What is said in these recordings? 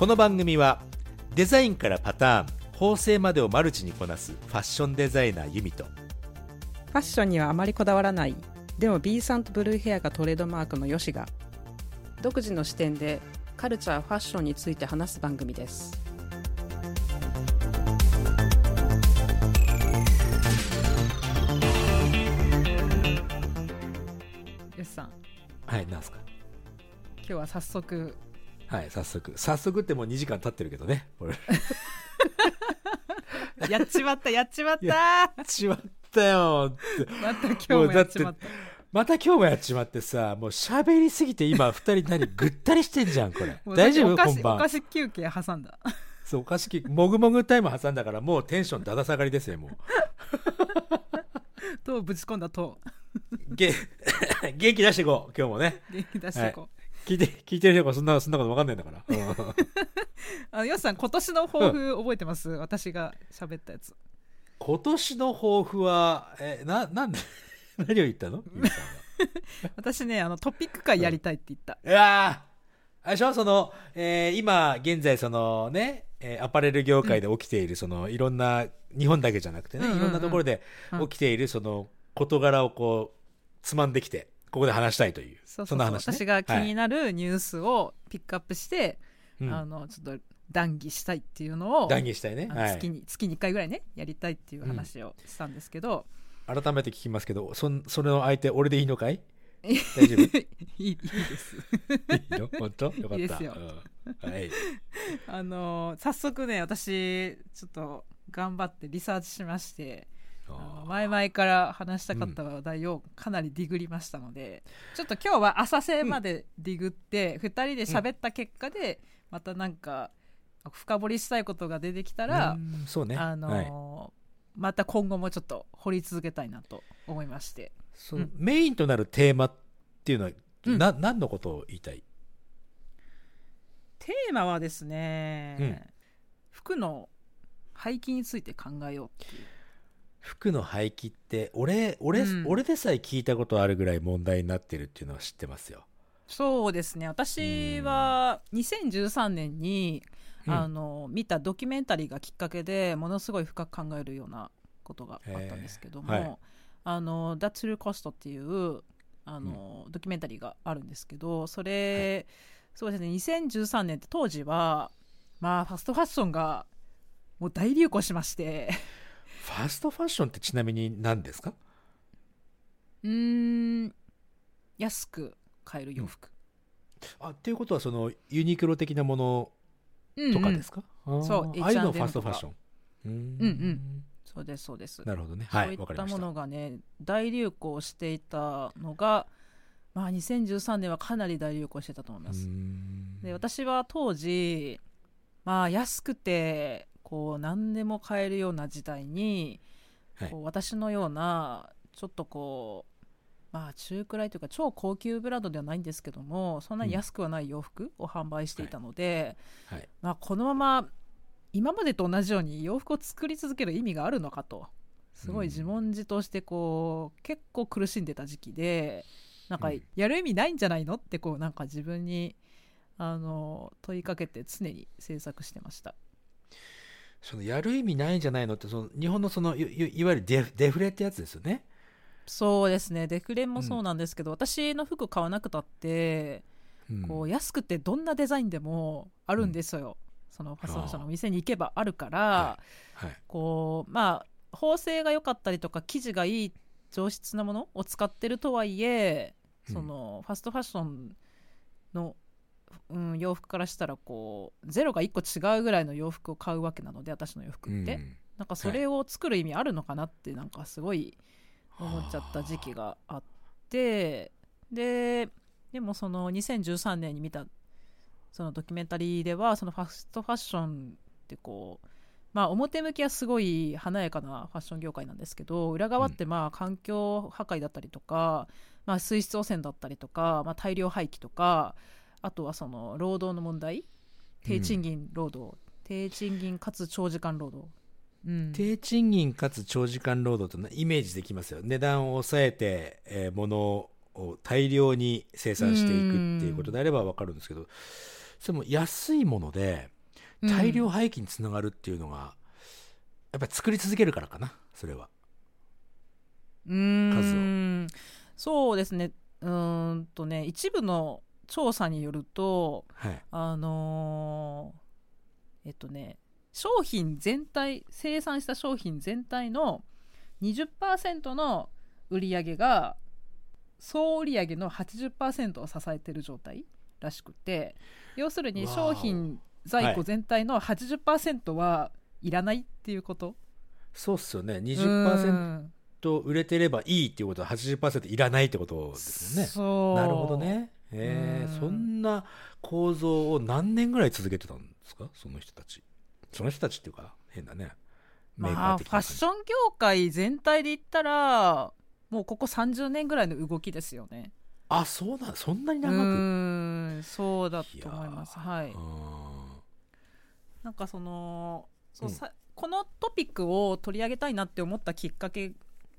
この番組はデザインからパターン縫製までをマルチにこなすファッションデザイナーユミとファッションにはあまりこだわらないでも B さんとブルーヘアがトレードマークのヨシが独自の視点でカルチャーファッションについて話す番組です。ヨシさん。はいなんすか？今日は早速はい早速。早速ってもう2時間経ってるけどね。これ。やっちまったやっちまった。やっちまったよまた今日もやっちまった。また今日もやっちまってさもう喋りすぎて今二人何ぐったりしてんじゃんこれ。大丈夫？本番。お菓子休憩挟んだ。そうおかしきもぐもぐタイム挟んだからもうテンションだだ下がりですよもう。とぶち込んだとげ 元気出していこう今日もね。元気出していこう、聞いて 聞いてる人がそんなそんなこと分かんないんだから、うん。あのよしさん今年の抱負覚えてます、私が喋ったやつ。今年の抱負はえななんで 何を言ったの？私ねあのトピック会やりたいって言った、いやー。あれでしょ？その、えー今現在そのね、えーアパレル業界で起きているそのいろんな日本だけじゃなくてね、うんうんうん。いろんなところでうん。起きているその事柄をこうつまんできてここで話したいというそうそうそう。んな話、ね、私が気にはいなるニュースをピックアップして、うん。あのちょっと談義したいっていうのを談義したいね、はい。月に月に1回ぐらいねやりたいっていう話をしたんですけど、改めて聞きますけどそんそれの相手俺でいいのかい？大丈夫？いいいいいです。いの？本当？よかった。よ。うん。はい。あの早速ね私ちょっと頑張ってリサーチしましてあの前々から話したかった話題をかなりディグりましたので、ちょっと今日は浅瀬までディグって、2人で喋った結果でまたなんか深掘りしたいことが出てきたら、うんそうね。あのはい。ーまた今後もちょっと掘り続けたいなと思いまして。そのうん。メインとなるテーマっていうのは、うん。な何のことを言いたい？テーマはですね、うん。服の廃棄について考えようっていう服の廃棄って俺俺,、うん。俺でさえ聞いたことあるぐらい問題になってるっていうのは知ってますよ。そうですね。私は2013年に、うん。あの見たドキュメンタリーがきっかけでものすごい深く考えるようなことがあったんですけども「へーはい。あの That's True Cost」っていうあの、ドキュメンタリーがあるんですけどそれ、そうですね2013年って当時はまあファストファッションがもう大流行しましてファストファッションってちなみに何ですか？うーん安く買える洋服、あっていうことはそのユニクロ的なものうんとかですか、あーそうああいうのを H&M ファストファッション。うーん。うんうん。そうですそうです。なるほどね。そはい、ういったも。のがね大流行していたのが、まあ、2013年はかなり大流行してたと思います。で私は当時、まあ、安くてこう何でも買えるような時代に、はい。こう私のようなちょっとこう、まあ、中くらいというか超高級ブランドではないんですけどもそんなに安くはない洋服を販売していたので、はい。まあ、このまま今までと同じように洋服を作り続ける意味があるのかとすごい自問自答してこう結構苦しんでた時期でなんかうん。やる意味ないんじゃないのってこうなんか自分にあの問いかけて常に制作してました。そのやる意味ないんじゃないのってその日本のそのいいいわゆるデフデフレってやつですよね。そうですね。デフレもそうなんですけど、私の服買わなくたって、うん。こう安くてどんなデザインでもあるんですよ、そのファッションショーの店に行けばあるから、はい。こうまあ縫製が良かったりとか生地がいい上質なものを使ってるとはいえうん。そのファストファッションの、うん、洋服からしたらこうゼロが1個違うぐらいの洋服を買うわけなので私の洋服って、うん。なんかそれを作る意味あるのかなってなんかすごい思っちゃった時期があってででもその2013年に見たそのドキュメンタリーではそのファストファッションってこうまあ表向きはすごい華やかなファッション業界なんですけど裏側ってまあ環境破壊だったりとか、まあ、水質汚染だったりとか、まあ、大量廃棄とかあとはその労働の問題。低賃金労働、低賃金かつ長時間労働、うん、低賃金かつ長時間労働となイメージできますよ。値段を抑えて、えー物を大量に生産していくっていうことであれば分かるんですけど。それも安いもので大量廃棄につながるっていうのが、やっぱり作り続けるからかな。それは。うーん。そうですね。うーんとね。一部の調査によるとはい。あのーえっとね商品全体生産した商品全体の20%の売り上げが総売り上げの80%を支えてる状態らしくて要するに商品在庫全体の80%はいらないっていうこと、そうっすよね。う20%ん売れてればいいっていうことは80%いらないってことですよね。そう。なるほどねえーうん。そんな構造を何年ぐらい続けてたんですか？その人たち。その人たちっていうか変だね。メーカまあファッション業界全体で言ったらもうここ30年ぐらいの動きですよね。あそうなんそんなにう長く？ーんそうだと思います。いはい。あなんかそのそううん。さこのトピックを取り上げたいなって思ったきっかけ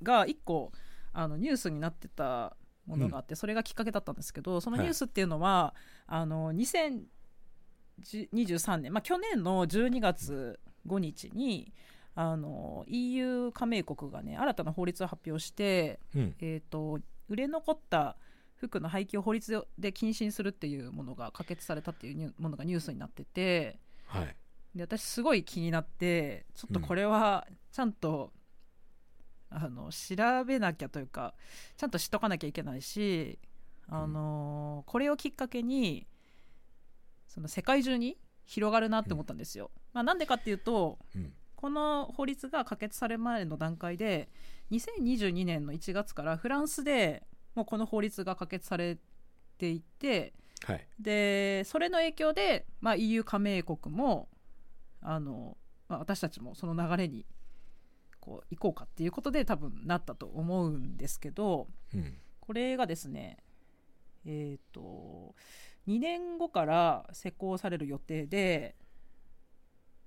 が一個あのニュースになってたものがあって、それがきっかけだったんですけどそのニュースっていうのは、あの2023年、まあ、去年の12月5日にあの EU 加盟国がね新たな法律を発表して、ーうん。えー、と売れ残った服の廃棄を法律で禁止にするっていうものが可決されたっていうものがニュースになっててはい。で私すごい気になってちょっとこれはちゃんと、あの調べなきゃというかちゃんと知っとかなきゃいけないし、あのこれをきっかけにその世界中に広がるなって思ったんですよ。まあ、なんでかっていうとうん。この法律が可決される前の段階で2022年の1月からフランスでもうこの法律が可決されていてはい。でそれの影響で、まあ、EU 加盟国もあの、まあ、私たちもその流れにこう行こうかっていうことで多分なったと思うんですけどうんこれがですねえっ、と2年後から施行される予定で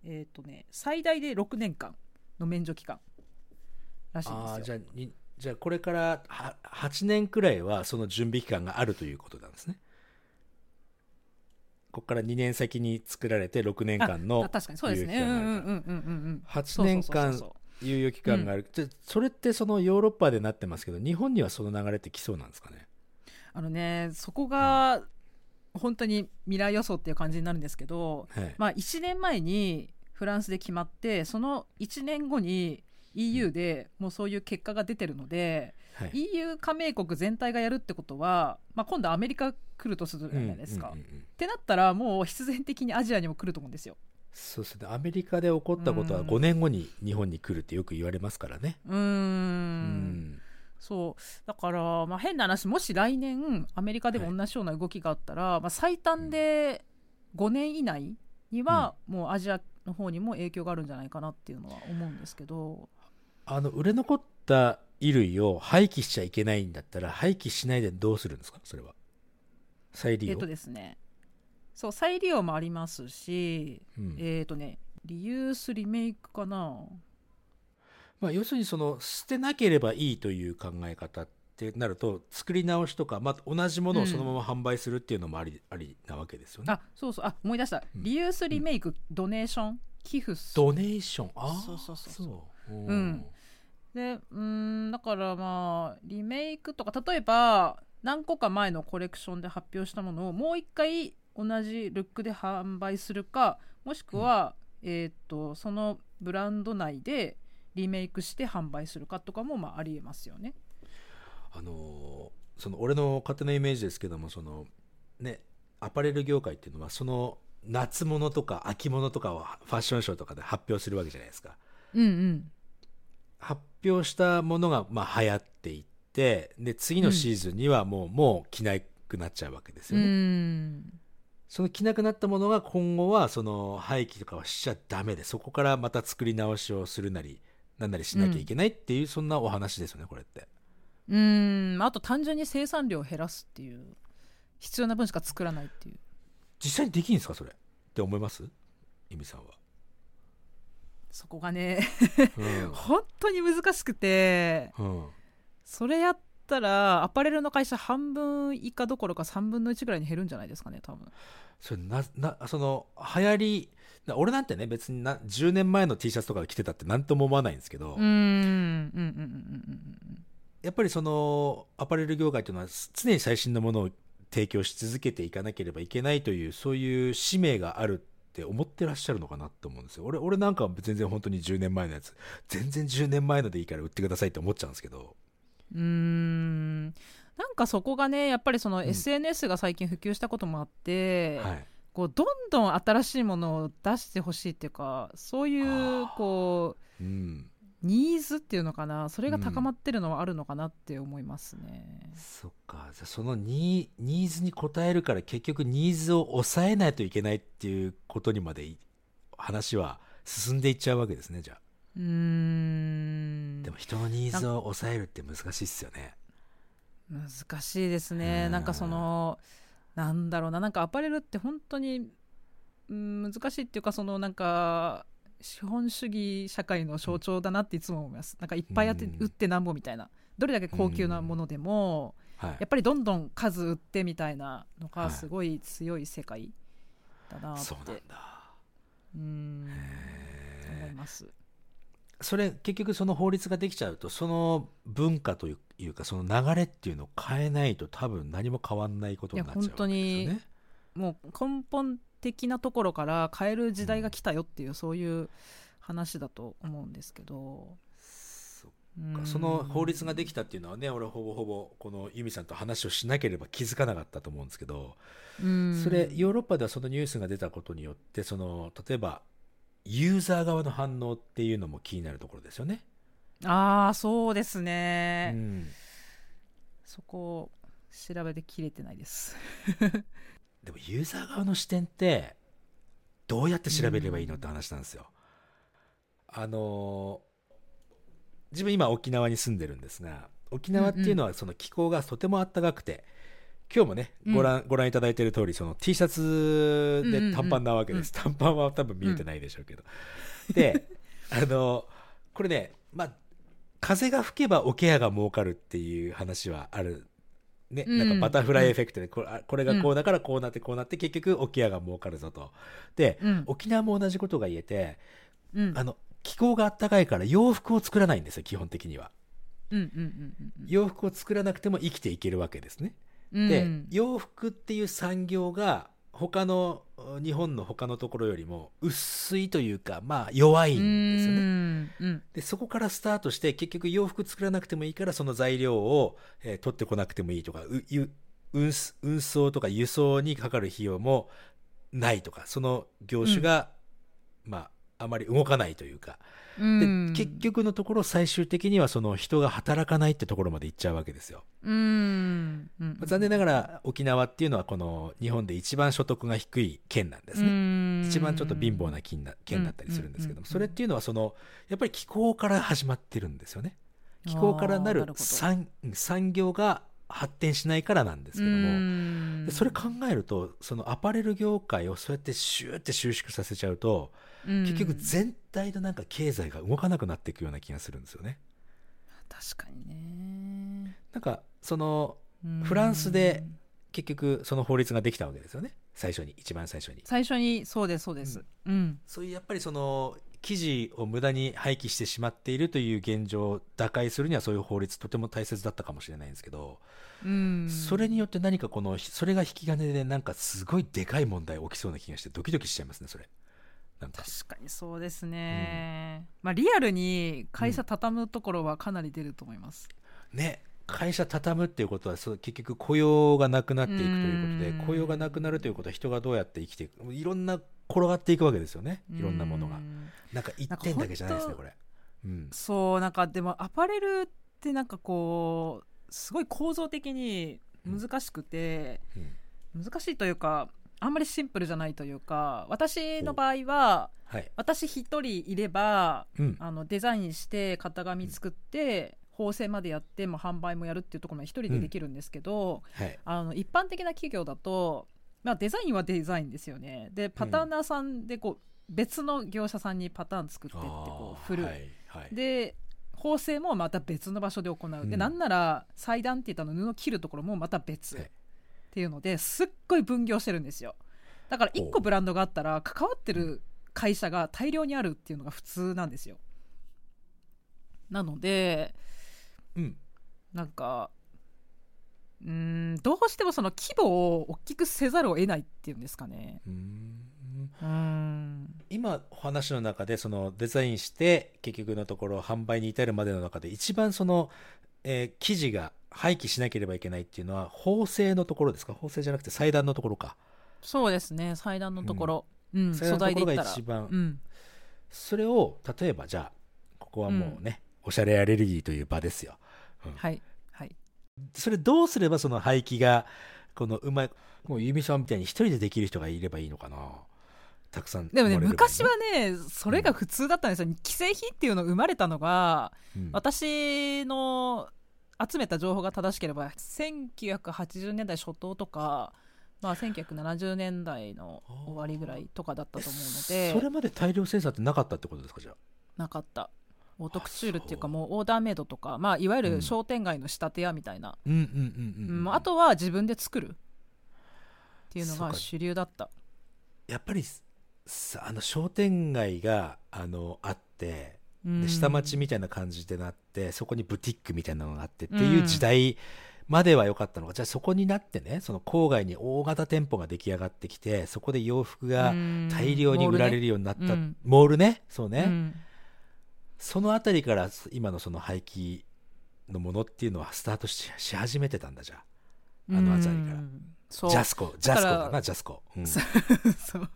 えっ、とね最大で6年間の免除期間らしいんああですよ。じゃあにじゃあこれからは8年くらいはその準備期間があるということなんですねここから2年先に作られて6年間のあ確かにそうですね。猶うん予期間があるうんうんうんうんうん。8年間猶予期間がある、じゃあそれってそのヨーロッパでなってますけど日本にはその流れってきそうなんですかね？あのねそこが本当に未来予想っていう感じになるんですけど、はい、まあ、1年前にフランスで決まってその1年後に EU でもうそういう結果が出てるので、はい。EU 加盟国全体がやるってことは、まあ、今度アメリカ来るとするじゃないですか。うんうんうんうん。ってなったらもう必然的にアジアにも来ると思うんですよ。そうですね。アメリカで起こったことはうん。5年後に日本に来るってよく言われますからね。うーん。うんそう。だから、まあ、変な話もし来年アメリカでも同じような動きがあったら、まあ、最短で5年以内にはもうアジアの方にも影響があるんじゃないかなっていうのは思うんですけど。あの売れ残った衣類を廃棄しちゃいけないんだったら廃棄しないでどうするんですか？それは。再利用、えっ、とですねそう再利用もありますし、うん。えっ、とねリユースリメイクかな。まあ、要するにその捨てなければいいという考え方ってなると作り直しとか、まあ、同じものをそのまま販売するっていうのもあり,、ありなわけですよね。あそうそう。あ思い出した、うん。リユースリメイク、ドネーション？寄付すドネーション？ああそうそうそうそう。そう。うん。でうーんだからまあリメイクとか例えば何個か前のコレクションで発表したものをもう一回同じルックで販売するかもしくは、えーっとそのブランド内でリメイクして販売するかとかもまあありえますよね。あのーその俺の勝手なイメージですけどもそのねアパレル業界っていうのはその夏物とか秋物とかをファッションショーとかで発表するわけじゃないですか。うんうん。発表したものがまあ流行っていってで次のシーズンにはもう、もう着なくなっちゃうわけですうよね、んその着なくなったものが今後はその廃棄とかはしちゃダメでそこからまた作り直しをするなりなんなりしなきゃいけないっていう、そんなお話ですよねこれって。うんあと単純に生産量を減らすっていう必要な分しか作らないっていう。実際にできるんですかそれって思います？由美さんは、そこがねうん。本当に難しくてうん。それやったらアパレルの会社半分以下どころか3分の1ぐらいに減るんじゃないですかね多分それななその流行りな俺なんてね別にな10年前の T シャツとか着てたって何とも思わないんですけど、やっぱりそのアパレル業界というのは常に最新のものを提供し続けていかなければいけないというそういう使命があるって思ってらっしゃるのかなって思うんですよ。俺俺なんかは全然本当に10年前のやつ。全然10年前のでいいから売ってくださいって思っちゃうんですけど。うーんなんかそこがねやっぱりそのうん。SNS が最近普及したこともあって、はい。こうどんどん新しいものを出してほしいっていうかそういうこうん。うニーズっていうのかなそれが高まってるのはあるのかなって思いますね。そっか。じゃあそのニーニーズに応えるから結局ニーズを抑えないといけないっていうことにまでい話は進んでいっちゃうわけですねじゃあ。うーん。でも人のニーズを抑えるって難しいっすよね難しいですね。うん。なんかそのなんだろうな。なんかアパレルって本当にうん難しいっていうかそのなんか資本主義社会の象徴だなっていつも思います。なんかいっぱいやってうん。売ってなんぼみたいな。どれだけ高級なものでもはい。やっぱりどんどん数売ってみたいなのはい。がすごい強い世界だなってそうなんだ。うん。へー。思います。それ結局その法律ができちゃうとその文化というかその流れっていうのを変えないと多分何も変わんないことになっちゃうわけですよね。もう根本的なところから変える時代が来たよっていう、そういう話だと思うんですけど。そその法律ができたっていうのはね俺ほぼほぼこのユミさんと話をしなければ気づかなかったと思うんですけど。うん。それヨーロッパではそのニュースが出たことによってその例えばユーザー側の反応っていうのも気になるところですよね。ああそうですうね、ん、そこ調べてきれてないです。でもユーザー側の視点ってどうやって調べればいいのって話なんですよ。あの自分今沖縄に住んでるんですが沖縄っていうのはその気候がとても暖かくて今日もねご覧,、ご覧いただいている通りその T シャツで短パンなわけです、短パンは多分見えてないでしょうけど、で あのこれねまあ風が吹けば桶屋が儲かるっていう話はある。ね、うん。なんかバタフライエフェクトでこれあこれがこうだからこうなってこうなって結局桶屋が儲かるぞと。で、うん。沖縄も同じことが言えてうん。あの気候が暖かいから洋服を作らないんですよ基本的には。洋服を作らなくても生きていけるわけですね。うん。で、うん洋服っていう産業が他の日本の他のところよりも薄いというかまあ弱いんですよね。うん。うん。でそこからスタートして結局洋服作らなくてもいいからその材料を、えー取ってこなくてもいいとか運送とか輸送にかかる費用もないとかその業種が、まああまり動かないというか。でうん。結局のところ最終的にはその人が働かないってところまで行っちゃうわけですよ。うん。うん。残念ながら沖縄っていうのはこの日本で一番所得が低い県なんですね。一番ちょっと貧乏な県だったりするんですけども、うん。それっていうのはそのやっぱり気候から始まってるんですよね。気候からなる産産業が発展しないからなんですけども、それ考えるとそのアパレル業界をそうやってシューって収縮させちゃうと、結局全体のなんか経済が動かなくなっていくような気がするんですよね。確かにね。なんかそのうん。フランスで結局その法律ができたわけですよね。最初に一番最初に。最初にそうですそうです。うん。そういうやっぱりその記事を無駄に廃棄してしまっているという現状を打開するにはそういう法律とても大切だったかもしれないんですけど、うん。それによって何かこのそれが引き金でなんかすごいでかい問題起きそうな気がしてドキドキしちゃいますねそれなんか。確かにそうですね、まあリアルに会社畳むところはかなり出ると思います、ね会社畳むっていうことはそう結局雇用がなくなっていくということうん。で雇用がなくなるということは人がどうやって生きていくいろんな転がっていくわけですよね。いろんなものが。うんなんか一点だけじゃないですねこれ。うん。そうなんかでもアパレルってなんかこうすごい構造的に難しくて、うん。難しいというかあんまりシンプルじゃないというか私の場合ははい。私一人いればうん。あのデザインして型紙作って縫製までやってもう販売もやるっていうところまで一人でできるんですけど、はい。あの一般的な企業だと、まあ、デザインはデザインですよね。でパターナーさんでこう別の業者さんにパターン作ってってこう振る、はい。はい。で縫製もまた別の場所で行う、うん。でなんなら裁断って言ったの布切るところもまた別、はいっていうのですっごい分業してるんですよ。だから1個ブランドがあったら関わってる会社が大量にあるっていうのが普通なんですよ。なのでうん。なんかうーんどうしてもその規模を大きくせざるを得ないっていうんですかね。うん。今お話の中でそのデザインして結局のところ販売に至るまでの中で一番その、えー生地が廃棄しなければいけないっていうのは縫製のところですか？縫製じゃなくて裁断のところか。そうですね。祭壇のところ、うん。素裁断のところが一番、うん。それを例えばじゃあここはもうね、おしゃれアレルギーという場ですよ、うん。はい。はい。それどうすればその廃棄がこのうまいもう由美さんみたいに一人でできる人がいればいいのかな？たくさんでもね昔はねそれが普通だったんですよ、既製品っていうの生まれたのがうん。私の集めた情報が正しければ1980年代初頭とか、まあ、1970年代の終わりぐらいとかだったと思うのえそれでまで大量生産ってなかったってことですかじゃあ？なかった。オートクチュールっていうかもうオーダーメイドとか、まあ、いわゆうん。る商店街の仕立て屋みたいな、うんうんうんうん、うん。あとは自分で作るっていうのが主流だった。やっぱりさあの商店街があのあってうん。で下町みたいな感じでなってそこにブティックみたいなのがあってっていう時代までは良かったの。が、じゃあそこになってねその郊外に大型店舗が出来上がってきてそこで洋服がうん。大量に売られるようになった、うん。モールね。そうね、うん。そのあたりから今のその廃棄のものっていうのはスタートしし始めてたんだじゃあ。あの辺りから。うんそう。ジャスコジャスコだな？ジャスコ、う。ん そう。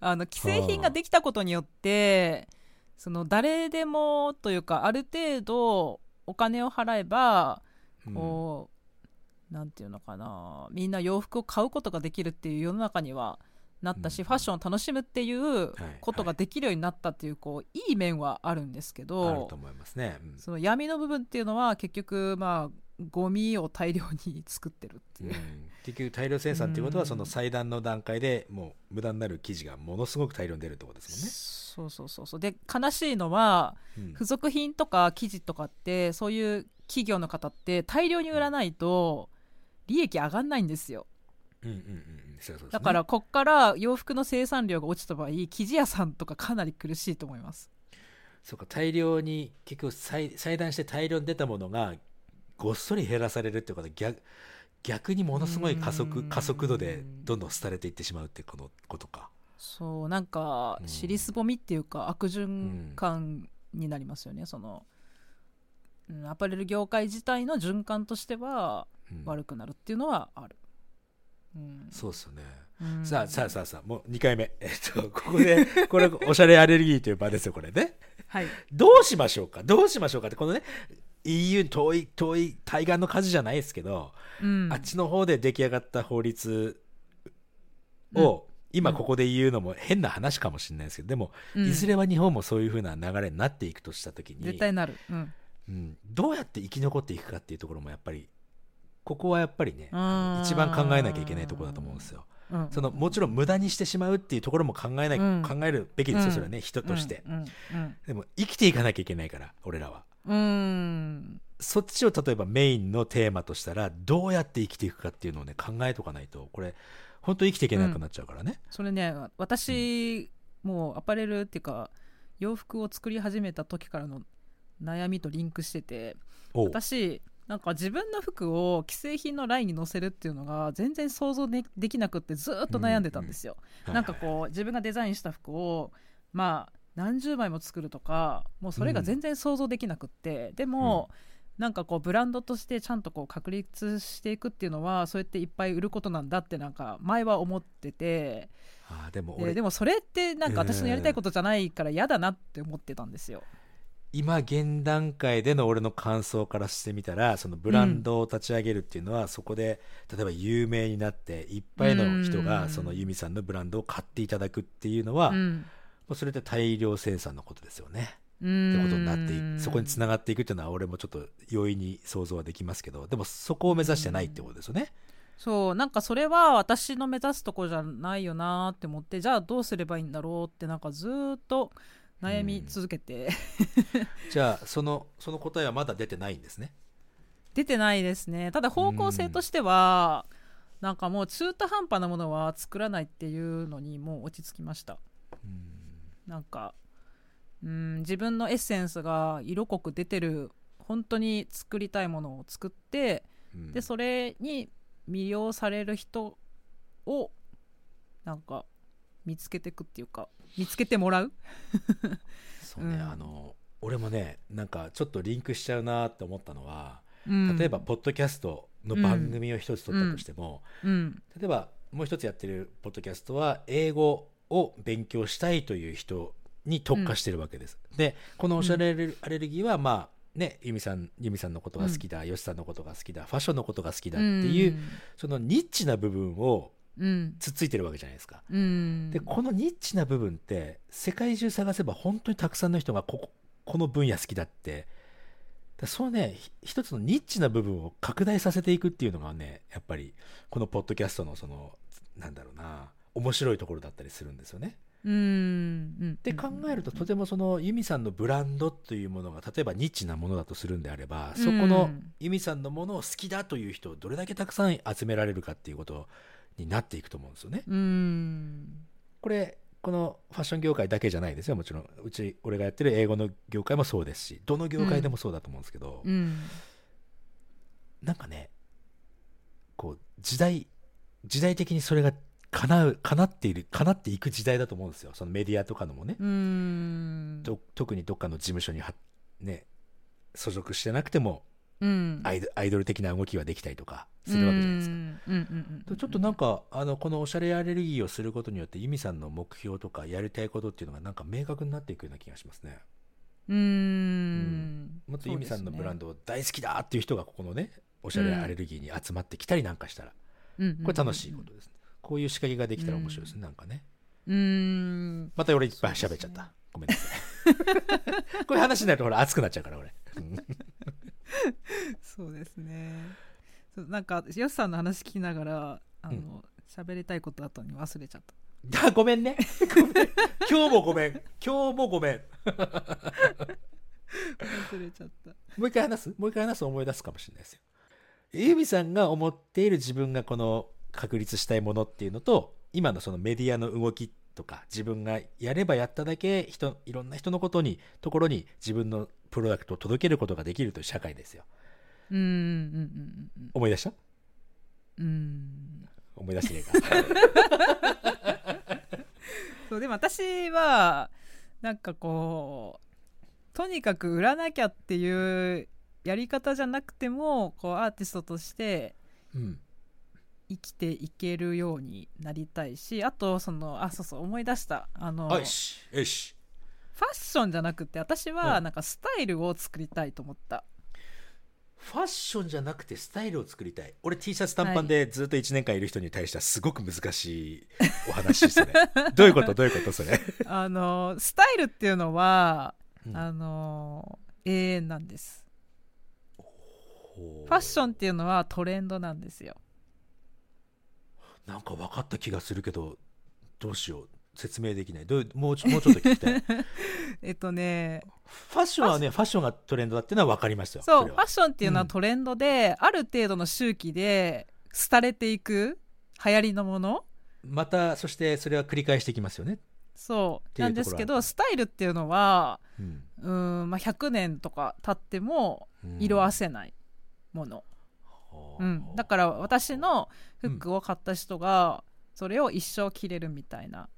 あの既製品ができたことによってその誰でもというかある程度お金を払えばうん。こう、なんていうのかな。みんな洋服を買うことができるっていう世の中にはなったし、うん。ファッションを楽しむっていうい。ことができるようになったっていうこういい面はあるんですけあるどと思いますね、うん。その闇の部分っていうのは結局まあゴミを大量に作ってるっていう。う、ん。結局大量生産っていうことはうんその裁断の段階でもう無駄になる生地がものすごく大量に出るってことですそうそうそうそうで悲しいのはもん。ね、付属品とか生地とかってそういう企業の方って大量に売らないと利益上がんないんですよ。うん、うんうんうん。そうそうそう。だからこっから洋服の生産量が落ちた場合生地屋さんとかかなり苦しいと思います。そうか大量に結局裁裁断して大量に出たものがごっそり減らされるってことは逆逆にものすごい加うん。速加速度でどんどん廃れていってしまうってこのことか。そうなんかうん。尻すぼみっていうか悪循環になりますよね。その、うん、アパレル業界自体の循環としてはうん。悪くなるっていうのはある、うん。そうっすよね。うん。さあさあさあさあもう2回目。えっとここでこれおしゃれアレルギーという場ですよこれね。はい。どうしましょうか？どうしましょうかってこのね EU 遠い遠い対岸の火事じゃないですけど、うん。あっちの方で出来上がった法律を、今ここで言うのも変な話かもしれないですけどでも、うん。いずれは日本もそういう風な流れになっていくとした時に絶対なる、うん。うん、どうやって生き残っていくかっていうところもやっぱりここはやっぱりね一番考えなきゃいけないところだと思うんですよ。うん。そのもちろん無駄にしてしまうっていうところも考えない、うん。考えるべきですよ、うんそれはね人として、でも生きていかなきゃいけないから俺らはうん。うん。そっちを例えばメインのテーマとしたらどうやって生きていくかっていうのをね考えとかないとこれ本当生きていけなくなっちゃうからね、それね私、もうアパレルっていうか洋服を作り始めた時からの悩みとリンクしてて私なんか自分の服を既製品のラインに載せるっていうのが全然想像でできなくってずーっと悩んでたんですよ、なんかこう自分がデザインした服をまあ何十枚も作るとかもうそれが全然想像できなくって、でも、なんかこうブランドとしてちゃんとこう確立していくっていうのはそうやっていっぱい売ることなんだってなんか前は思っててあーでも俺ででもそれってなんか私のやりたいことじゃないから嫌だなって思ってたんですよ。今現段階での俺の感想からしてみたらそのブランドを立ち上げるっていうのは、そこで例えば有名になっていっぱいの人うん。がそのユミさんのブランドを買っていただくっていうのは、もうん。うそれって大量生産のことですよね。っってことになっていそこにつながっていくっていうのは俺もちょっと容易に想像はできますけどでもそこを目指してないってことですよね。そうなんかそれは私の目指すとこじゃないよなって思ってじゃあどうすればいいんだろうってなんかずーっと悩み続けて、じゃあそのその答えはまだ出てないんですね。出てないですねただ方向性としてはなんかもう中途半端なものは作らないっていうのにもう落ち着きましたうんなんかうん自分のエッセンスが色濃く出てる本当に作りたいものを作ってうん。でそれに魅了される人をなんか見つけていくっていうか見つけてもらう。そうね、うん。あの俺もねなんかちょっとリンクしちゃうなって思ったのはうん。例えばポッドキャストの番組を一つ撮ったとしても、うん。例えばもう一つやってるポッドキャストは英語を勉強したいという人に特化してるわけです。でこのおしゃれアレルギーはまあね由美さん由美さんのことが好きだ、よしさんのことが好きだファッションのことが好きだっていう、そのニッチな部分をうん。つっついてるわけじゃないですか。うん。でこのニッチな部分って世界中探せば本当にたくさんの人がこここの分野好きだって。だそうねひ一つのニッチな部分を拡大させていくっていうのがねやっぱりこのポッドキャストのそのなんだろうな面白いところだったりするんですよね。うん。うん。で考えるととてもそのユミさんのブランドというものが例えばニッチなものだとするんであればそこのうんユミさんのものを好きだという人をどれだけたくさん集められるかっていうことになっていくと思うんですよね。うん。これこのファッション業界だけじゃないですよ。もちろんうち俺がやってる英語の業界もそうですしどの業界でもそうだと思うんですけど、うん。なんかねこう時代時代的にそれが叶う叶っている叶っていく時代だと思うんですよ。そのメディアとかのもね、特にどっかの事務所にはね所属してなくてもうん。アイドアイドル的な動きができたりとかするわけじゃないですか。うんうんうんうんちょっとなんかあのこのおしゃれアレルギーをすることによってユミさんの目標とかやりたいことっていうのがなんか明確になっていくような気がしますね。うーん。もっとユミさんのブランド、ド大好きだっていう人がここのねおしゃれアレルギーに集まってきたりなんかしたら、これ楽しいことですね。こういう仕掛けができたら面白いですね、なんかね。うーんまた俺いっぱい喋っちゃった。ごめんなさい。こういう話になるとほら熱くなっちゃうから俺。う んそうですねなんかよしさんの話聞きながらあの喋、りたいこと後に忘れちゃったあごめんね。ごめん今日もごめん。今日もごめん。忘れちゃったもう一回話す？もう一回話すと思い出すかもしれないですよ。ユミさんが思っている自分がこの確立したいものっていうのと、今のそのメディアの動きとか、自分がやればやっただけ人、いろんな人のことに、ところに自分のプロダクトを届けることができるという社会ですよ。うんうんうん思い出した？うんうん思い出してねえか。そうでも私はなんかこうとにかく売らなきゃっていうやり方じゃなくてもこうアーティストとしてうん。生きていけるようになりたいしあとそのあそうそう思い出した。あの。ファッションじゃなくて私うん。はなんかスタイルを作りたいと思った、ファッションじゃなくてスタイルを作りたい。俺 T シャツ短パンでずっと1年間いる人に対してはすごく難しいお話ですね。どういうこと？どういうこと？それ。あのスタイルっていうのは、うん。あの永遠なんです。フファッションっていうのはトレンドなんですよなんか分かった気がするけどどうしよう。説明できない。どうもうちょもうちょっと聞きたい。フ えっとねァッションはねファッション。がトレンドだっていうのは分かりましたよ。そうファッションっていうのはうん。トレンドで、ある程度の周期で廃れていく流行りのもの。またそしてそれは繰り返していきますよね、そう。なんですけどスタイルっていうのはうん、まあ、100年とか経っても色あせないもの、うん。だから私の服を買った人がそれを一生着れるみたいな、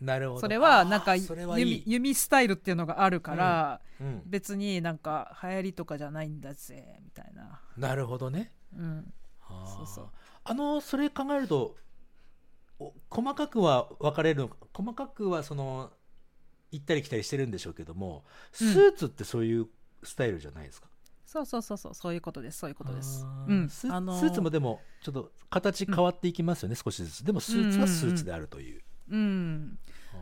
なるほど。それはなんか弓スタイルっていうのがあるから、うん。別になんか流行りとかじゃないんだぜみたいな、なるほどね。うん、そうそう。あのそれ考えるとお細かくは分かれる細かくはその行ったり来たりしてるんでしょうけどもスーツってそういうスタイルじゃないですか、そうそうそうそうそういうことですそういうことです。うん。スあのースーツもでもちょっと形変わっていきますよね、少しずつ。でもスーツはスーツであるという、うん。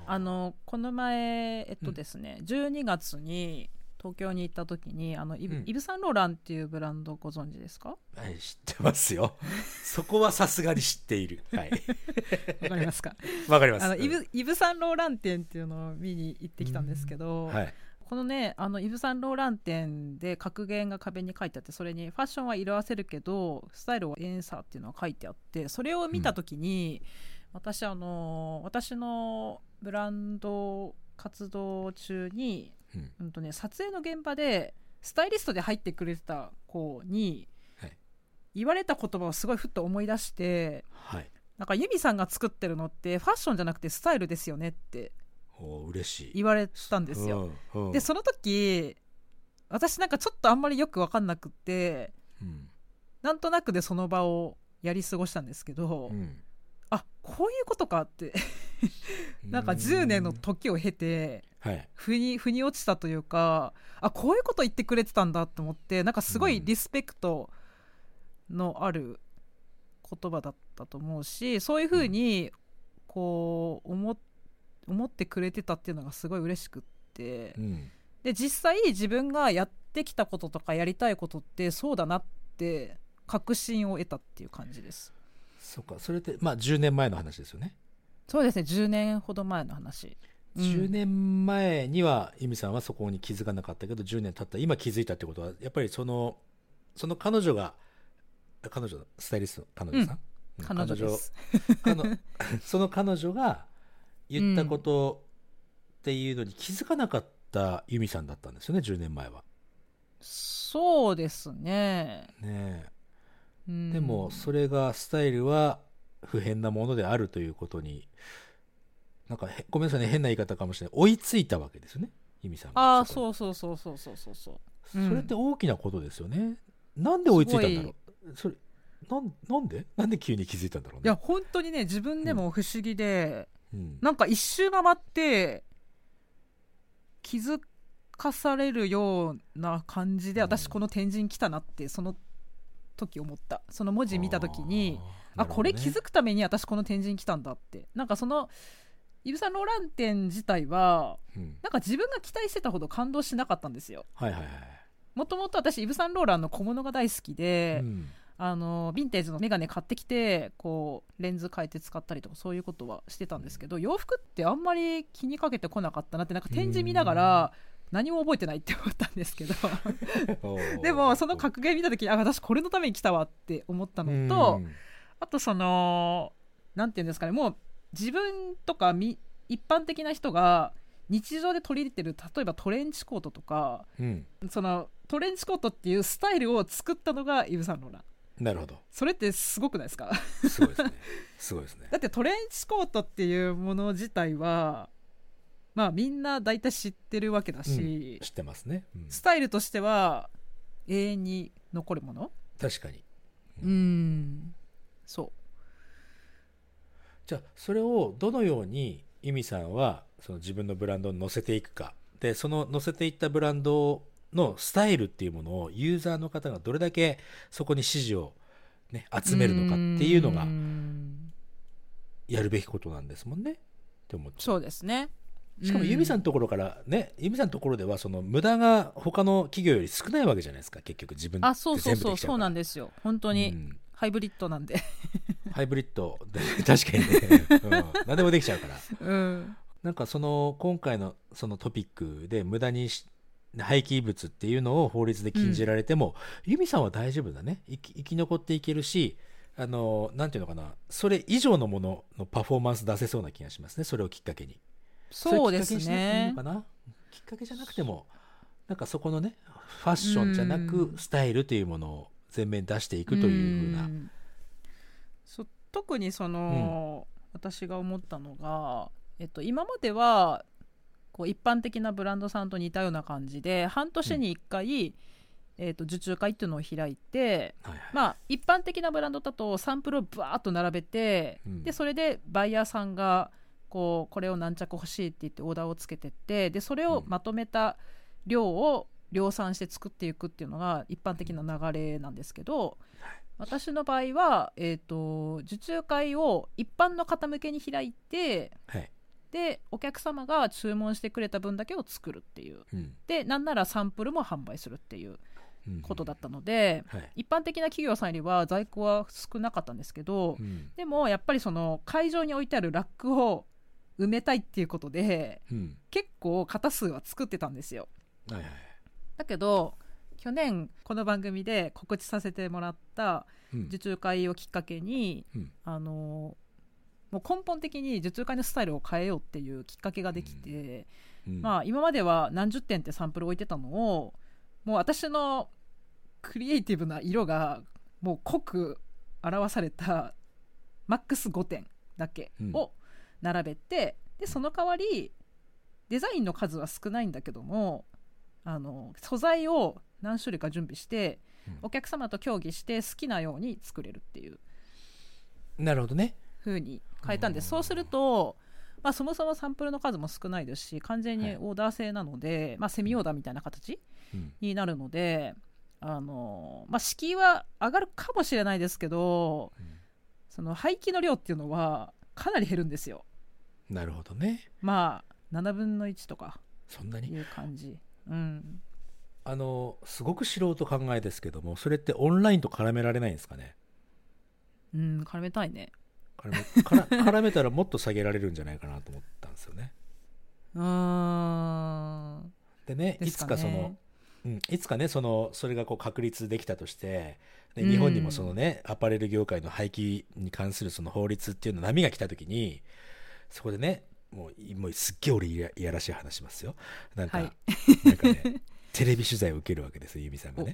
あー。あのこの前えっとですね、12月に東京に行った時にあのイブ,、うん。イブ・サンローランっていうブランドご存知ですか？はい知ってますよ。そこはさすがに知っている。はい。わかりますか？わかります。あのイブイブ・サンローラン店っていうのを見に行ってきたんですけど、はいこのねあのイヴ・サンローラン店で格言が壁に書いてあってそれにファッションは色あせるけどスタイルは永遠さっていうのが書いてあってそれを見た時に、私あの私のブランド活動中に、うん。うんとね、撮影の現場でスタイリストで入ってくれてた子にはい。言われた言葉をすごいふっと思い出してはい。なんかユミさんが作ってるのってファッションじゃなくてスタイルですよねって嬉しい。言われたんですよ。うんうん。でその時私なんかちょっとあんまりよく分かんなくってうん。なんとなくでその場をやり過ごしたんですけど、うん。あこういうことかってなんか10年の時を経てはい。腑に腑に落ちたというかあこういうこと言ってくれてたんだと思ってなんかすごいリスペクトのある言葉だったと思うしそういうふうにこう思っ思ってくれてたっていうのがすごい嬉しくって。うん。で実際自分がやってきたこととかやりたいことってそうだなって確信を得たっていう感じです。そっか。それってまあ10年前の話ですよね、そうですね。10年ほど前の話、うん。10年前には由美さんはそこに気づかなかったけど10年経った。今気づいたってことはやっぱりそのその彼女が彼女スタイリスト彼女さん、うん。彼女 その彼女が言ったことっていうのに気づかなかった由美さんだったんですよね10年前は。そうですね、ねえ。うん。でもそれがスタイルは不変なものであるということになんかへごめんなさいね変な言い方かもしれない。追いついたわけですよね由美さんがああそうそうそうそうそうそうそうう。ん。それって大きなことですよね、なんで追いついたんだろう。それなんなんで？なんで急に気づいたんだろうね。いや本当にね自分でも不思議で、うん。なんか一周回って気づかされるような感じでうん。私この天神来たなってその時思った。その文字見た時にあ,、あーこれ気づくくために私この天神来たんだって。なんかそのイブ・サンローラン店自体はうん。なんか自分が期待してたほど感動しなかったんですよ。はいはいはい、もともと私イブ・サンローランの小物が大好きで、うんあのヴィンテージのメガネ買ってきてこうレンズ変えて使ったりとかそういうことはしてたんですけど洋服ってあんまり気にかけてこなかったなってなんか展示見ながら何も覚えてないって思ったんですけど。でもその格言見た時にあ私これのために来たわって思ったのと、うん。あとそのなんていうんですかねもう自分とかみ一般的な人が日常で取り入れてる例えばトレンチコートとかうん。そのトレンチコートっていうスタイルを作ったのがイブ・サンローランなるほど。それってすごくないですか？すごいですね。すごいですね。だってトレンチコートっていうもの自体はまあみんな大体知ってるわけだし、知ってますね、うん。スタイルとしては永遠に残るもの？確かに。うん。そじゃあそれをどのように由美さんはその自分のブランドに載せていくか。でその載せていったブランドのスタイルっていうものをユーザーの方がどれだけそこに支持を、ね、う集めるのかっていうのがんやるべきことなんですもんね。って思っちゃそうですね。うしかも由美さんんのところからね由美さんのところではその無駄が他の企業より少ないわけじゃないですか結局自分であそうそうそうそうなんでですよ。本当に、うん。ハイブリッドなんで。ハイブリッド。で確かにね、うん、何でもできちゃうから。うん。なんかその今回のそのトピックで無駄にし廃棄物っていうのを法律で禁じられても、由美さんは大丈夫だね。生き生き残っていけるしあのなんていうのかな。それ以上のもののパフォーマンス出せそうな気がしますね。それをきっかけに。そうですね。きっかけじゃなくてもなんかそこのねファッションじゃなくスタイルというものを前面に出していくというふうな、ん。そ特にその、私が思ったのが、えっと、今まではこう一般的なブランドさんと似たような感じで半年に1回、えっと、受注会っていうのを開いて、はいはい。まあ、一般的なブランドだとサンプルをバーッと並べて、うん。でそれでバイヤーさんがこうこれを何着欲しいって言ってオーダーをつけてってでそれをまとめた量を量産して作っていくっていうのが一般的な流れなんですけど、私の場合は、えー、と受注会を一般の方向けに開いてはいでお客様が注文してくれた分だけを作るっていう。うん。でなんならサンプルも販売するっていううん。ことだったので、はい。一般的な企業さんよりは在庫は少なかったんですけど、うん。でもやっぱりその会場に置いてあるラックを埋めたいっていうことでうん。結構型数は作ってたんですよ。はいはい。だけど去年この番組で告知させてもらったうん。受注会をきっかけに、うん。あのもう根本的に受注会のスタイルを変えようっていうきっかけができて、うん。まあ今までは何十点ってサンプル置いてたのをもう私のクリエイティブな色がもう濃く表されたマックス5点だけを並べて、でその代わりデザインの数は少ないんだけどもあの素材を何種類か準備して、うん。お客様と協議して好きなように作れるっていう。なるほどね風に変えたんでうん。すそうすると、まあ、そもそもサンプルの数も少ないですし完全にオーダー制なので、まあ、セミオーダーみたいな形うん。になるのであの、まあ、敷居は上がるかもしれないですけどその廃棄の量っていうのはかなり減るんですよ。なるほどね。まあ7分の1とか。そんないにう感じ。うん。あのすごく素人考えですけどもそれってオンラインと絡められないんですかね？うん絡めたいね絡めから絡めたらもっと下げられるんじゃないかなと思ったんですよね。うーん。でねね。つかその、うん、いつかねそのそれがこう確立できたとしてでうん。日本にもそのね、アパレル業界の廃棄に関するその法律っていうの波が来た時にそこでねもうもうすっげえ俺いやいやらしい話しますよ。なんか、はい。なんかねテレビ取材を受けるわけですよ由美さんがね。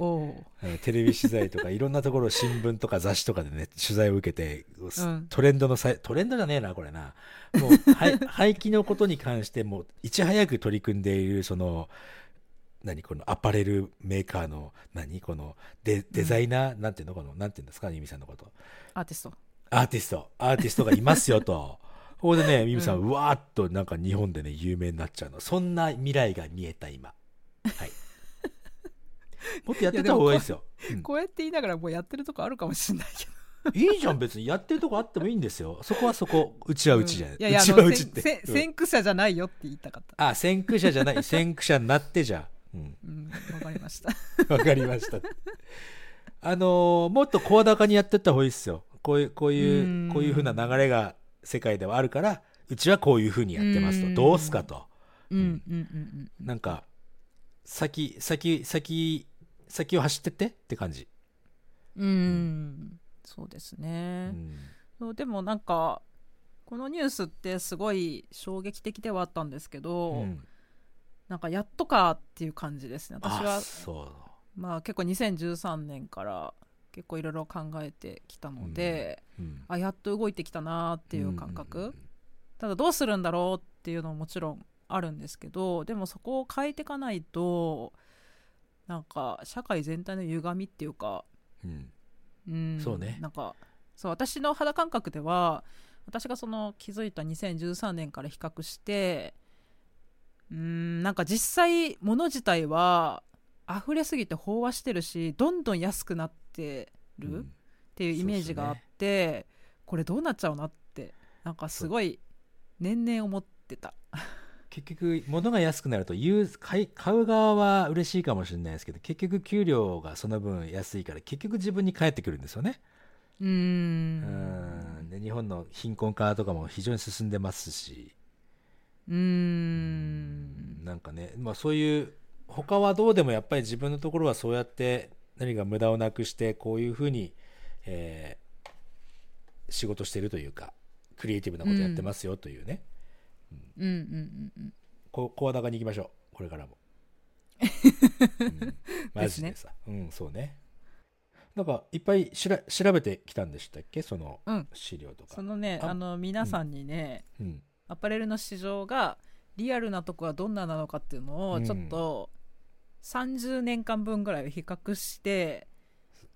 テレビ取材とか いろんなところ新聞とか雑誌とかでね取材を受けて、うん。トレンドのさいトレンドじゃねえなこれな。もう はい廃棄のことに関してもいち早く取り組んでいるその何このアパレルメーカーの何このデデザイナー、なんていうのこのなんていうんですか由美さんのこと。アーティスト。アーティスト。アーティストがいますよと。ここでね由美さん、ううんわーっとなんか日本でね有名になっちゃうの。そんな未来が見えた今。はい もっとやってた方がいいですよ。うん。こうやって言いながらもうやってるとこあるかもしれないけど。いいじゃん別に。やってるとこあってもいいんですよ。そこはそこうちはうちじゃない、いやいやうちって、先駆者じゃないよって言いたかった。あ先駆者じゃない。先駆者になってじゃあ。うん。うんわかりました。わかりました。あのーもっと声高にやってった方がいいですよ。こういうこういううん。こういう風な流れが世界ではあるからうちはこういう風にやってますうん。とどうすかと。うん。うんうんうん。なんか先先先先を走ってってって感じ、うん。そうですうね、んそうでもなんかこのニュースってすごい衝撃的ではあったんですけど、うん。なんかやっとかっていう感じですね。私あはそう。まあ結構2013年から結構いろいろ考えてきたので、うん。あやっと動いてきたなっていう感覚、うんうん。ただどうするんだろうっていうのももちろんあるんですけどでもそこを変えていかないとなんか社会全体の歪みっていうかうん。うん。そうね。なんかそう私の肌感覚では私がその気づいた2013年から比較してうんなんか実際物自体は溢れすぎて飽和してるしどんどん安くなってる、うん。っていうイメージがあって、これどうなっちゃうのってなんかすごい年々思ってた結局物が安くなると買い買う側は嬉しいかもしれないですけど結局給料がその分安いから結局自分に返ってくるんですよね。うん。ん。で日本の貧困化とかも非常に進んでますし。うーん。なんかね、まあ、そういう他はどうでもやっぱり自分のところはそうやって何か無駄をなくしてこういうふうに、えー仕事してるというかクリエイティブなことやってますよというね、うんうんうんうんこう声高に行きましょう。これからも、うん。マジでさ。うんそうね。なんかいっぱいしら調べてきたんでしたっけ？そのうん。資料とか、そのねああの皆さんにね、うん。アパレルの市場がリアルなとこはどんななのかっていうのうん。をちょっと30年間分ぐらいを比較して、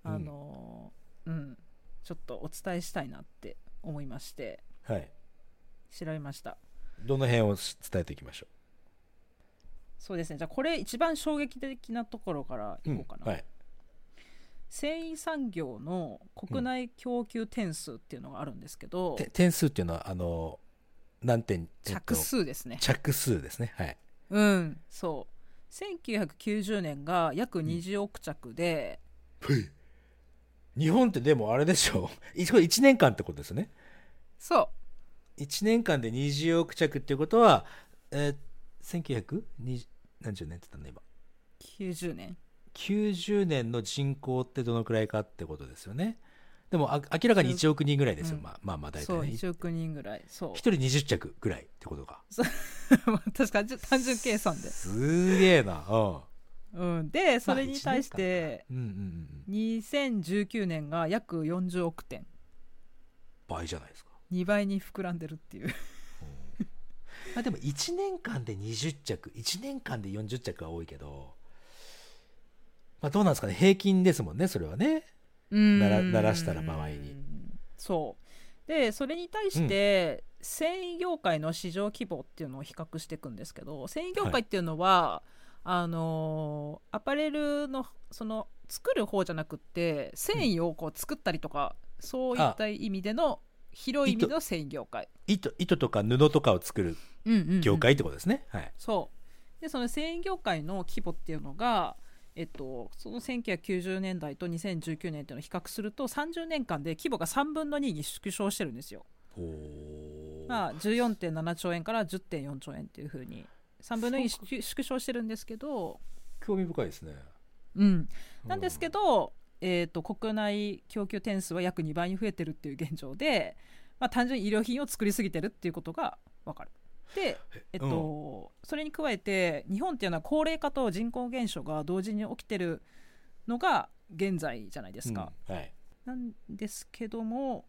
うん。あのうん。ちょっとお伝えしたいなって思いまして。はい。調べましたどの辺を伝えていきましょそうですね。じゃあこれ一番衝撃的なところからう、いこうかな、はい。繊維産業の国内供給点数っていうのがあるんですけど、て点数っていうのはあの何点、えっと着数ですね。着数ですね。はい。うんそう。1990年が約20億着で、日本ってでもあれでしょ？い これ1年間ってことですね。そう1年間で20億着っていうことは、えー、1920何十年って言ったんだ今90年。90年の人口ってどのくらいかってことですよね。でもあ明らかに1億人ぐらいですよ、うん。まあまあまあ大そう体ね1億人ぐらい。そう。1人20着ぐらいってことか。確かに単純計算で、すげえな。うん、でそれに対してうんうんうんうん。2019年が約40億点。倍じゃないですか2倍に膨らんでるっていう。まあでも1年間で20着1年間で40着は多いけどまあどうなんですかね。平均ですもんねそれはね。なら鳴らしたら場合に。そう。でそれに対して、繊維業界の市場規模っていうのを比較していくんですけど繊維業界っていうのは、あのーアパレルのその作る方じゃなくって繊維をこう作ったりとか、そういった意味での広い意味の繊維業界、糸糸とか布とかを作るうんうんうん。業界ってことですね、はい。そう。でその繊維業界の規模っていうのが、えっと、その1990年代と2019年っていうのを比較すると30年間で規模が3分の2に縮小してるんですよ。まあ、14.7兆円から10.4兆円っていうふうに3分の2にそう縮縮小してるんですけど、興味深いですね。うん、なんですけど、えー、と国内供給点数は約2倍に増えてるっていう現状で、まあ、単純に医療品を作りすぎてるっていうことが分かる。で、えっとそれに加えて日本っていうのは高齢化と人口減少が同時に起きてるのが現在じゃないですか。うんはいなんですけども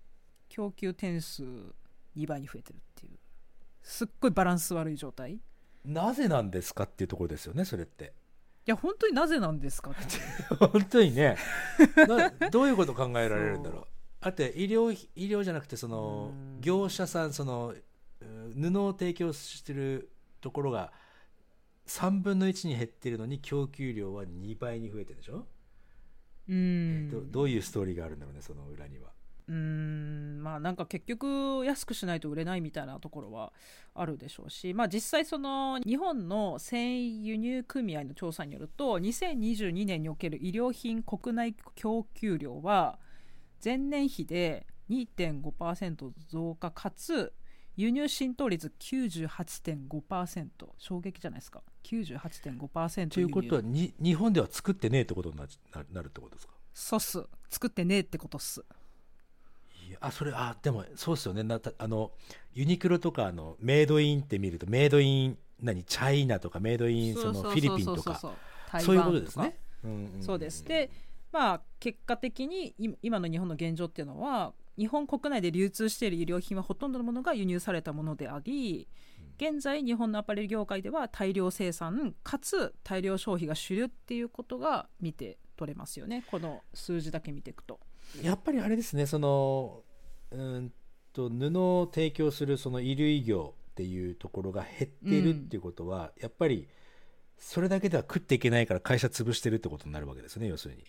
供給点数2倍に増えてるっていうすっごいバランス悪い状態いなぜなんですかっていうところですよねそれってや本当になぜなんですか？って本当にね。などういうこと考えられるんだろう。あって医療医療じゃなくてそのうん。業者さんそのうん布を提供してるところが3分の1に減ってるのに供給量は2倍に増えてるでしょ、うん。どどういうストーリーがあるんだろうねその裏にはうーんまあなんか結局安くしないと売れないみたいなところはあるでしょうしまあ実際その日本の繊維輸入組合の調査によると2022年における医療品国内供給量は前年比で2.5%増加かつ輸入浸透率98.5%衝撃じゃないですか。98.5%ということはに日本では作ってねえってことになるってことですか？そうっす。作ってねえってことっすいやあそれあでもそうですよね。なたあのユニクロとかあのメイドインって見るとメイドイン何チャイナとかメイドインそのフィリピンとかそうそういうことですね、うん。そうです。でまあ結果的にい今の日本の現状っていうのは日本国内で流通している医療品はほとんどのものが輸入されたものであり現在日本のアパレル業界では大量生産かつ大量消費が主流っていうことが見て取れますよね。この数字だけ見ていくと。やっぱりあれですね。そのうーんと布を提供するその衣類業っていうところが減っているっていうことは、やっぱりそれだけでは食っていけないから会社潰してるってことになるわけですね要するに。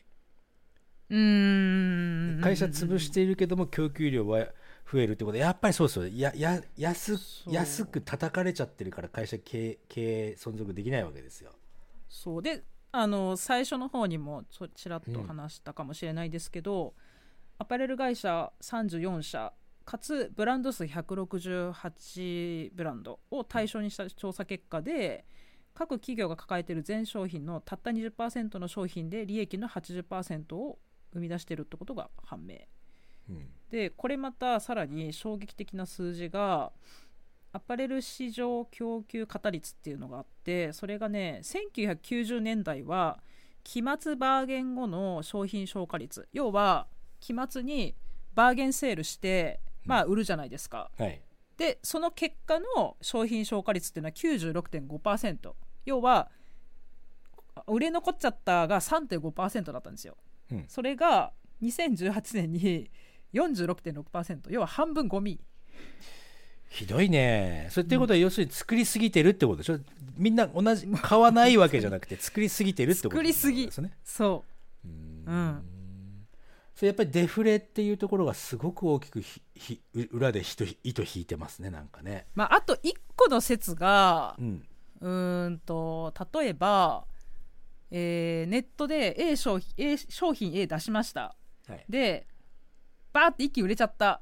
うーん。会社潰しているけども供給量は増えるってこと。でやっぱりそうですよやや安安く叩かれちゃってるから会社経営存続できないわけですよ。そう。であの最初の方にもちらっと話したかもしれないですけど、アパレル会社34社かつブランド数168ブランドを対象にした調査結果で各企業が抱えている全商品のたった20%の商品で利益の80%を生み出しているってことが判明。うん。でこれまたさらに衝撃的な数字がアパレル市場供給型率っていうのがあってそれがね1990年代は期末バーゲン後の商品消化率。要は期末にバーゲンセールしてまあ売るじゃないですか、はい。でその結果の商品消化率っていうのは96.5%要は売れ残っちゃったが3.5%だったんですよ。うん。それが2018年に46.6%要は半分ゴミひどいね。それっていうことは要するに作りすぎてるってことでしょ？みんな同じ買わないわけじゃなくて作りすぎてるってこと作りすぎ。ですねそう。ーうん。それやっぱりデフレっていうところがすごく大きくひひ裏で糸糸引いてますねなんかね。まあ、あと1個の説がうん。うーんと例えば、えーネットで A 商品 A 商品 A 出しました。はい。でバーって一気に売れちゃった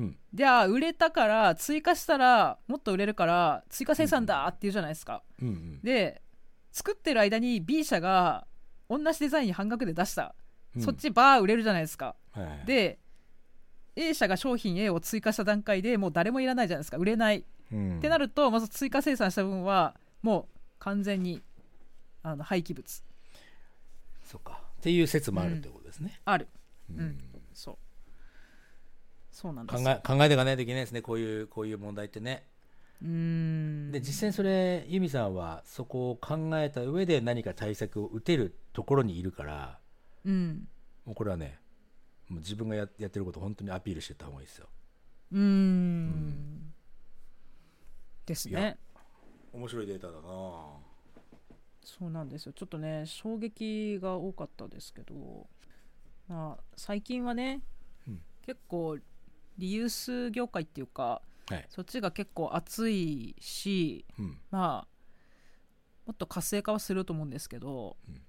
うん。じゃあ売れたから追加したらもっと売れるから追加生産だって言うじゃないですか、うんうん。で作ってる間に B 社が同じデザインに半額で出した、うん。そっちバー売れるじゃないですか。はいはいで A 社が商品 A を追加した段階でもう誰もいらないじゃないですか。売れない。うん。ってなるとまず追加生産した分はもう完全にあの廃棄物。そうか。っていう説もあるってことですね、ある。うん。うんそうなんで考え考えていかないといけないですね。こういうこういう問題ってね。うーん。で実際にそれ由美さんはそこを考えた上で何か対策を打てるところにいるからうん。もうこれはねもう自分がややってることを本当にアピールしてた方がいいですよ。うーん。ですね。面白いデータだな。そうなんですよ。ちょっとね衝撃が多かったですけど、まあ、最近はね、うん。結構リユース業界っていうかはい、そっちが結構熱いしうん、まあもっと活性化はすると思うんですけど、うん。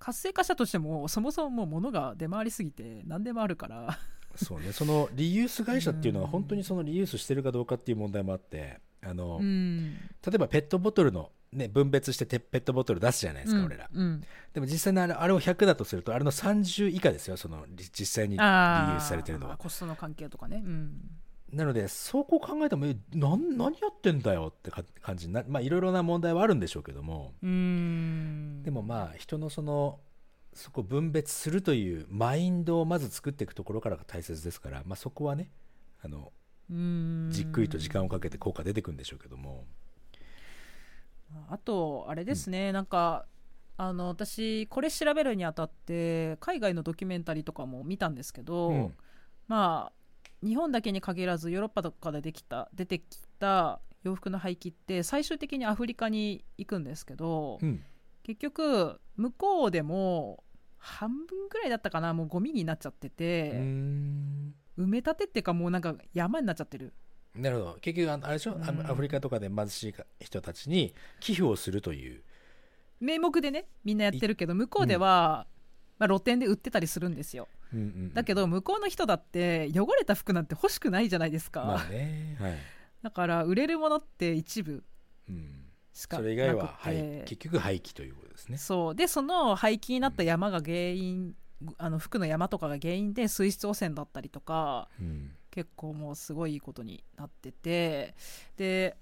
活性化したとしてもそもそももう物が出回りすぎて何でもあるから。そうね。そのリユース会社っていうのはうん。本当にそのリユースしてるかどうかっていう問題もあってあの、うん。例えばペットボトルの、ね、分別しててペットボトル出すじゃないですか、うん俺ら。うん。でも実際にあれあれを100だとするとあれの30以下ですよそのり実際にリユあースされてるのは。まあコストの関係とかねうん。なのでそこを考えてもえなん何やってんだよってか感じになまあいろいろな問題はあるんでしょうけども。でもまあ人のそのそこを分別するというマインドをまず作っていくところからが大切ですから、まあ、そこはねあのじっくりと時間をかけて効果出てくるんでしょうけども、あとあれですね、なんかあの私これ調べるにあたって海外のドキュメンタリーとかも見たんですけど、うん。まあ日本だけに限らずヨーロッパとかでできた出てきた洋服の廃棄って最終的にアフリカに行くんですけど、うん。結局向こうでも半分ぐらいだったかなもうゴミになっちゃってて、ん。埋め立てっていうかもうなんか山になっちゃってるなるほど。結局ああれでしょ、あうん。アフリカとかで貧しい人たちに寄付をするという。名目でねみんなやってるけど向こうでは、まあ、露店で売ってたりするんですよ。うんうんうん。だけど向こうの人だって汚れた服なんて欲しくないじゃないですか、まあねはい、だから売れるものって一部うん、しかそなくてれ以外は廃結局廃棄ということですね。そう。でその廃棄になった山が原因、あの服の山とかが原因で水質汚染だったりとかうん結構もうすごいことになっててで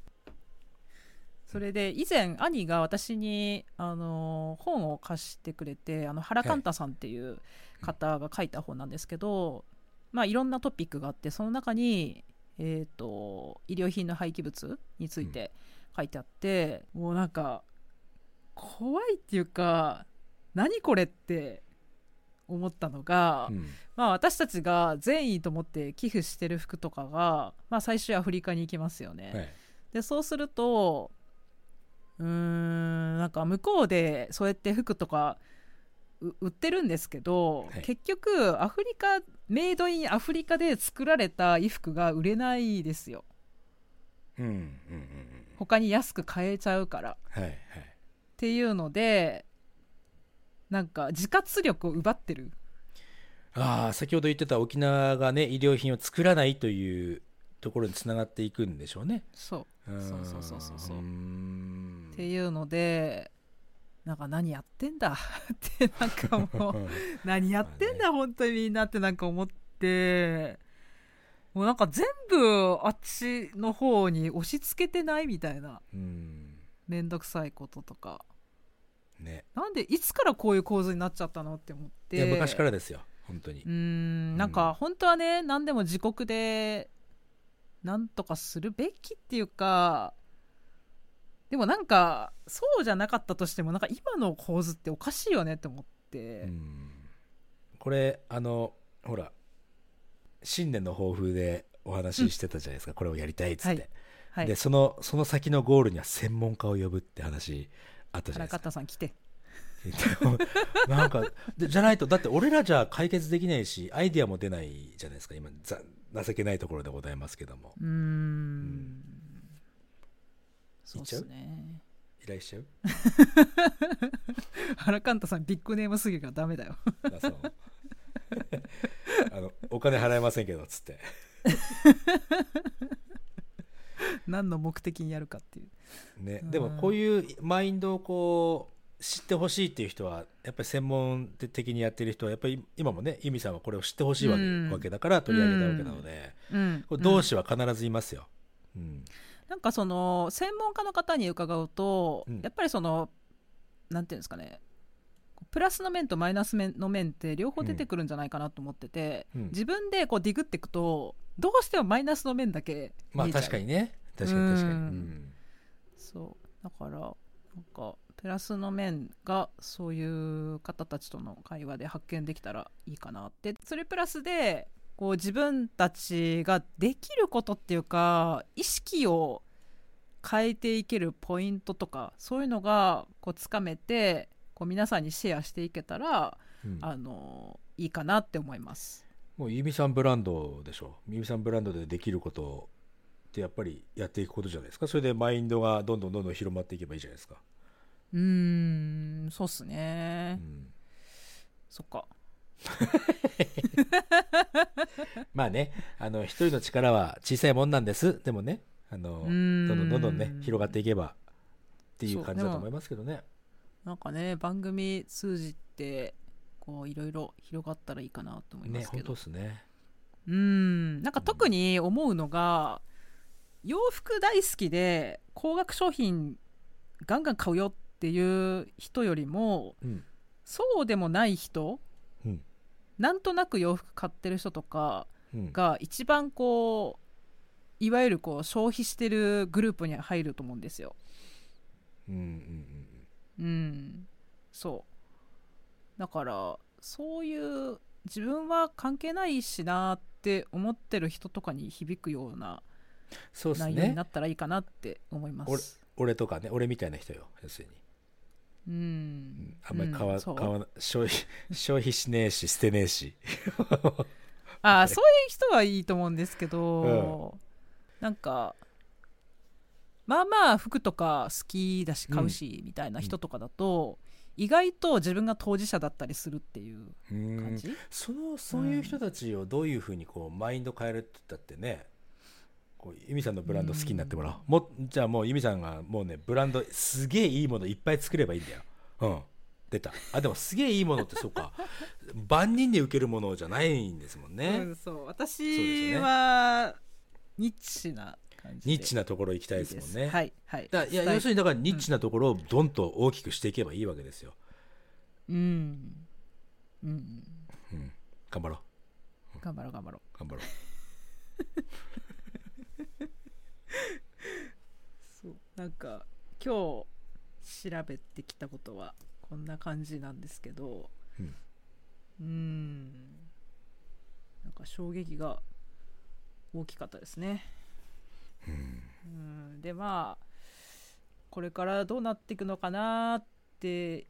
それで以前兄が私にあの本を貸してくれてあの原寛太さんっていう方が書いた本なんですけど、まあ、いろんなトピックがあってその中に、えー、と医療品の廃棄物について書いてあって、もうなんか怖いっていうか何これって思ったのが、うん。まあ、私たちが善意と思って寄付してる服とかが、まあ、最終アフリカに行きますよね。はい。でそうするとうーんなんか向こうでそうやって服とかう売ってるんですけど、はい。結局アフリカメイドインアフリカで作られた衣服が売れないですよ。うんうんうんうん。他に安く買えちゃうから。っはいはい。ていうのでなんか自活力を奪ってる。ああ先ほど言ってた沖縄がね医療品を作らないというところにつながっていくんでしょうね。そう。うんそうそうそうそう。そうっていうのでなんか何やってんだ？ってなんかもう 何やってんだ？本当にみんなってなんか思って。もうなんか全部あっちの方に押し付けてないみたいな。うん。めんどくさいこととかね。なんでいつからこういう構図になっちゃったのって思って。いや昔からですよ。本当に。うーん。なんか本当はね何でも自国でなんとかするべきっていうかでもなんかそうじゃなかったとしてもなんか今の構図っておかしいよねって思って、うん。これあのほら新年の抱負でお話ししてたじゃないですか、これをやりたいっつって、はい。はい。でそのその先のゴールには専門家を呼ぶって話あったじゃない原ですか。方さん来て。なんかでじゃないとだって俺らじゃ解決できないしアイディアも出ないじゃないですか。今ざ情けないところでございますけども。うーん。そうっすね。依頼しちゃう？原寛太さんビッグネームすぎるからダメだよ。あ のお金払えませんけどつって 何の目的にやるかっていう。ね、うん。でもこういうマインドをこう知ってほしいっていう人はやっぱり専門的にやってる人はやっぱり今もね由美さんはこれを知ってほしいわけ,、だから取り上げたわけなので、うん。これ同志は必ずいますよ。うん。なんかその専門家の方に伺うと、うん。やっぱりそのなんていうんですかねプラスの面とマイナス面の面って両方出てくるんじゃないかなと思ってて、うん。自分でこうディグっていくとどうしてもマイナスの面だけまあ確かにね。確かに確かに、うん。うん。そう。だからなんかプラスの面がそういう方たちとの会話で発見できたらいいかなって。それプラスでこう自分たちができることっていうか意識を変えていけるポイントとかそういうのがこうつかめてこう皆さんにシェアしていけたら、うん。あのいいかなって思います。もう由美さんブランドでしょ。由美さんブランドでできることってやっぱりやっていくことじゃないですか。それでマインドがどんどんどんどん広まっていけばいいじゃないですか、うーんそうっすうね、ん。そっか。まあねあの一人の力は小さいもんなんです。でもねあのどん。んどんどんどんね広がっていけばっていう感じだと思いますけどね。なんかね番組通じてこういろいろ広がったらいいかなと思いますけど、当ですね。うん。なんか特に思うのが洋服大好きで高額商品ガンガン買うよっていう人よりもうん。そうでもない人うん。なんとなく洋服買ってる人とかうん。が一番こういわゆるこう消費してるグループに入ると思うんですよ。うんうん。うん、そうだからそういう自分は関係ないしなって思ってる人とかに響くような内容になったらいいかなって思います。俺とかね俺みたいな人よ要するに。うん、あんまり買わ,、消費 消費しねえし捨てねえし。あーそういう人はいいと思うんですけど、なんかまあまあ服とか好きだし買うし、みたいな人とかだと、意外と自分が当事者だったりするっていううん。感じ、そのそういう人たちをどういうふうにこうマインド変えるって言ったってねこう由美さんのブランド好きになってもらおう、もじゃあもう由美さんがもうねブランドすげえいいものいっぱい作ればいいんだよ。うん。出た。あでもすげえいいものってそうか。万人に受けるものじゃないんですもんね、うん、そう。私はニッチな感じで。ニッチなところ行きたいですもんね。はいはい。だいや要するにだからニッチなところをどんと大きくしていけばいいわけですよ、うん。うん。うん、頑張ろう。頑張ろう。頑張ろう。頑張ろそう。なんか今日調べてきたことはこんな感じなんですけど。うん。うーん。なんか衝撃が大きかったですねう、うん。うん。でまあこれからどうなっていくのかなって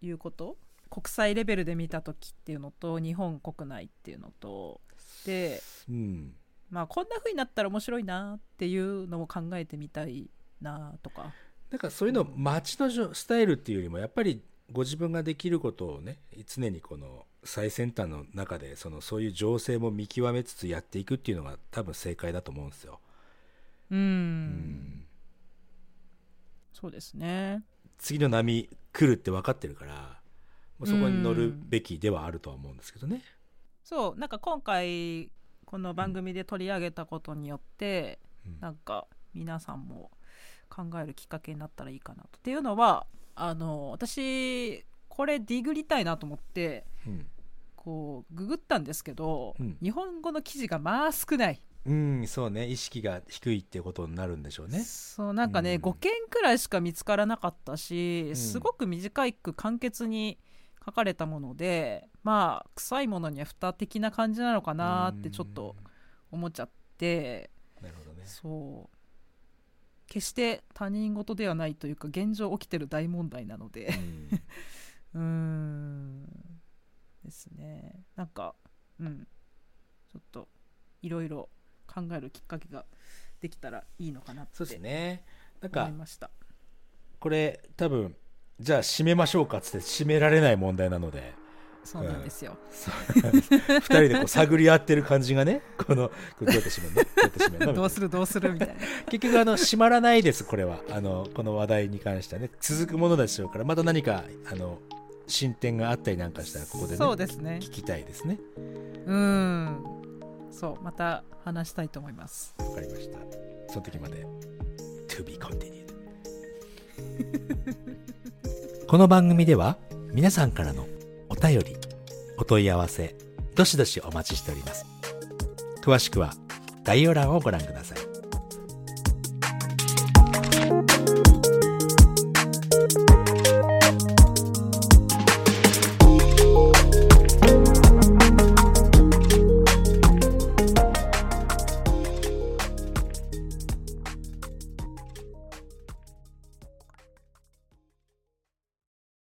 いうこと？国際レベルで見た時っていうのと日本国内っていうのと。でうん。まあこんな風になったら面白いなっていうのも考えてみたいなとか。なんかそういうの街のスタイルっていうよりもやっぱりご自分ができることをね常にこの最先端の中でそのそういう情勢も見極めつつやっていくっていうのが多分正解だと思うんですよ。うん。うん。そうですね。次の波来るって分かってるからそこに乗るべきではあるとは思うんですけどね。そう。なんか今回この番組で取り上げたことによって、うん。なんか皆さんも考えるきっかけになったらいいかなと。っていうのはあの私これディグりたいなと思ってうん。こうググったんですけど、うん。日本語の記事がまあ少ない。うん、そうね。意識が低いってことになるんでしょうね。そうなんかね、うん。5件くらいしか見つからなかったし、ん。すごく短く簡潔に書かれたものでまあ臭いものには蓋的な感じなのかなってちょっと思っちゃって、なるほどね。そう。決して他人事ではないというか現状起きてる大問題なので。うん。うーん。ですね。なんかうん。ちょっといろいろ考えるきっかけができたらいいのかなってそうですね。なんか思いました。これ多分じゃあ締めましょうかっつって締められない問題なので。そうなんですよ、二人でこう探り合ってる感じがねこのどうやって閉めるの？どうやって閉めるの？みたいなどうする？どうする？みたいな。結局あの閉まらないですこれは。あのこの話題に関してはね。続くものでしょうからまた何かあの進展があったりなんかしたらここでねそうですね。聞きたいですね。うんそうまた話したいと思います。わかりました。その時まで To be continued この番組では皆さんからのお便りお問い合わせどしどしお待ちしております。詳しくは概要欄をご覧ください。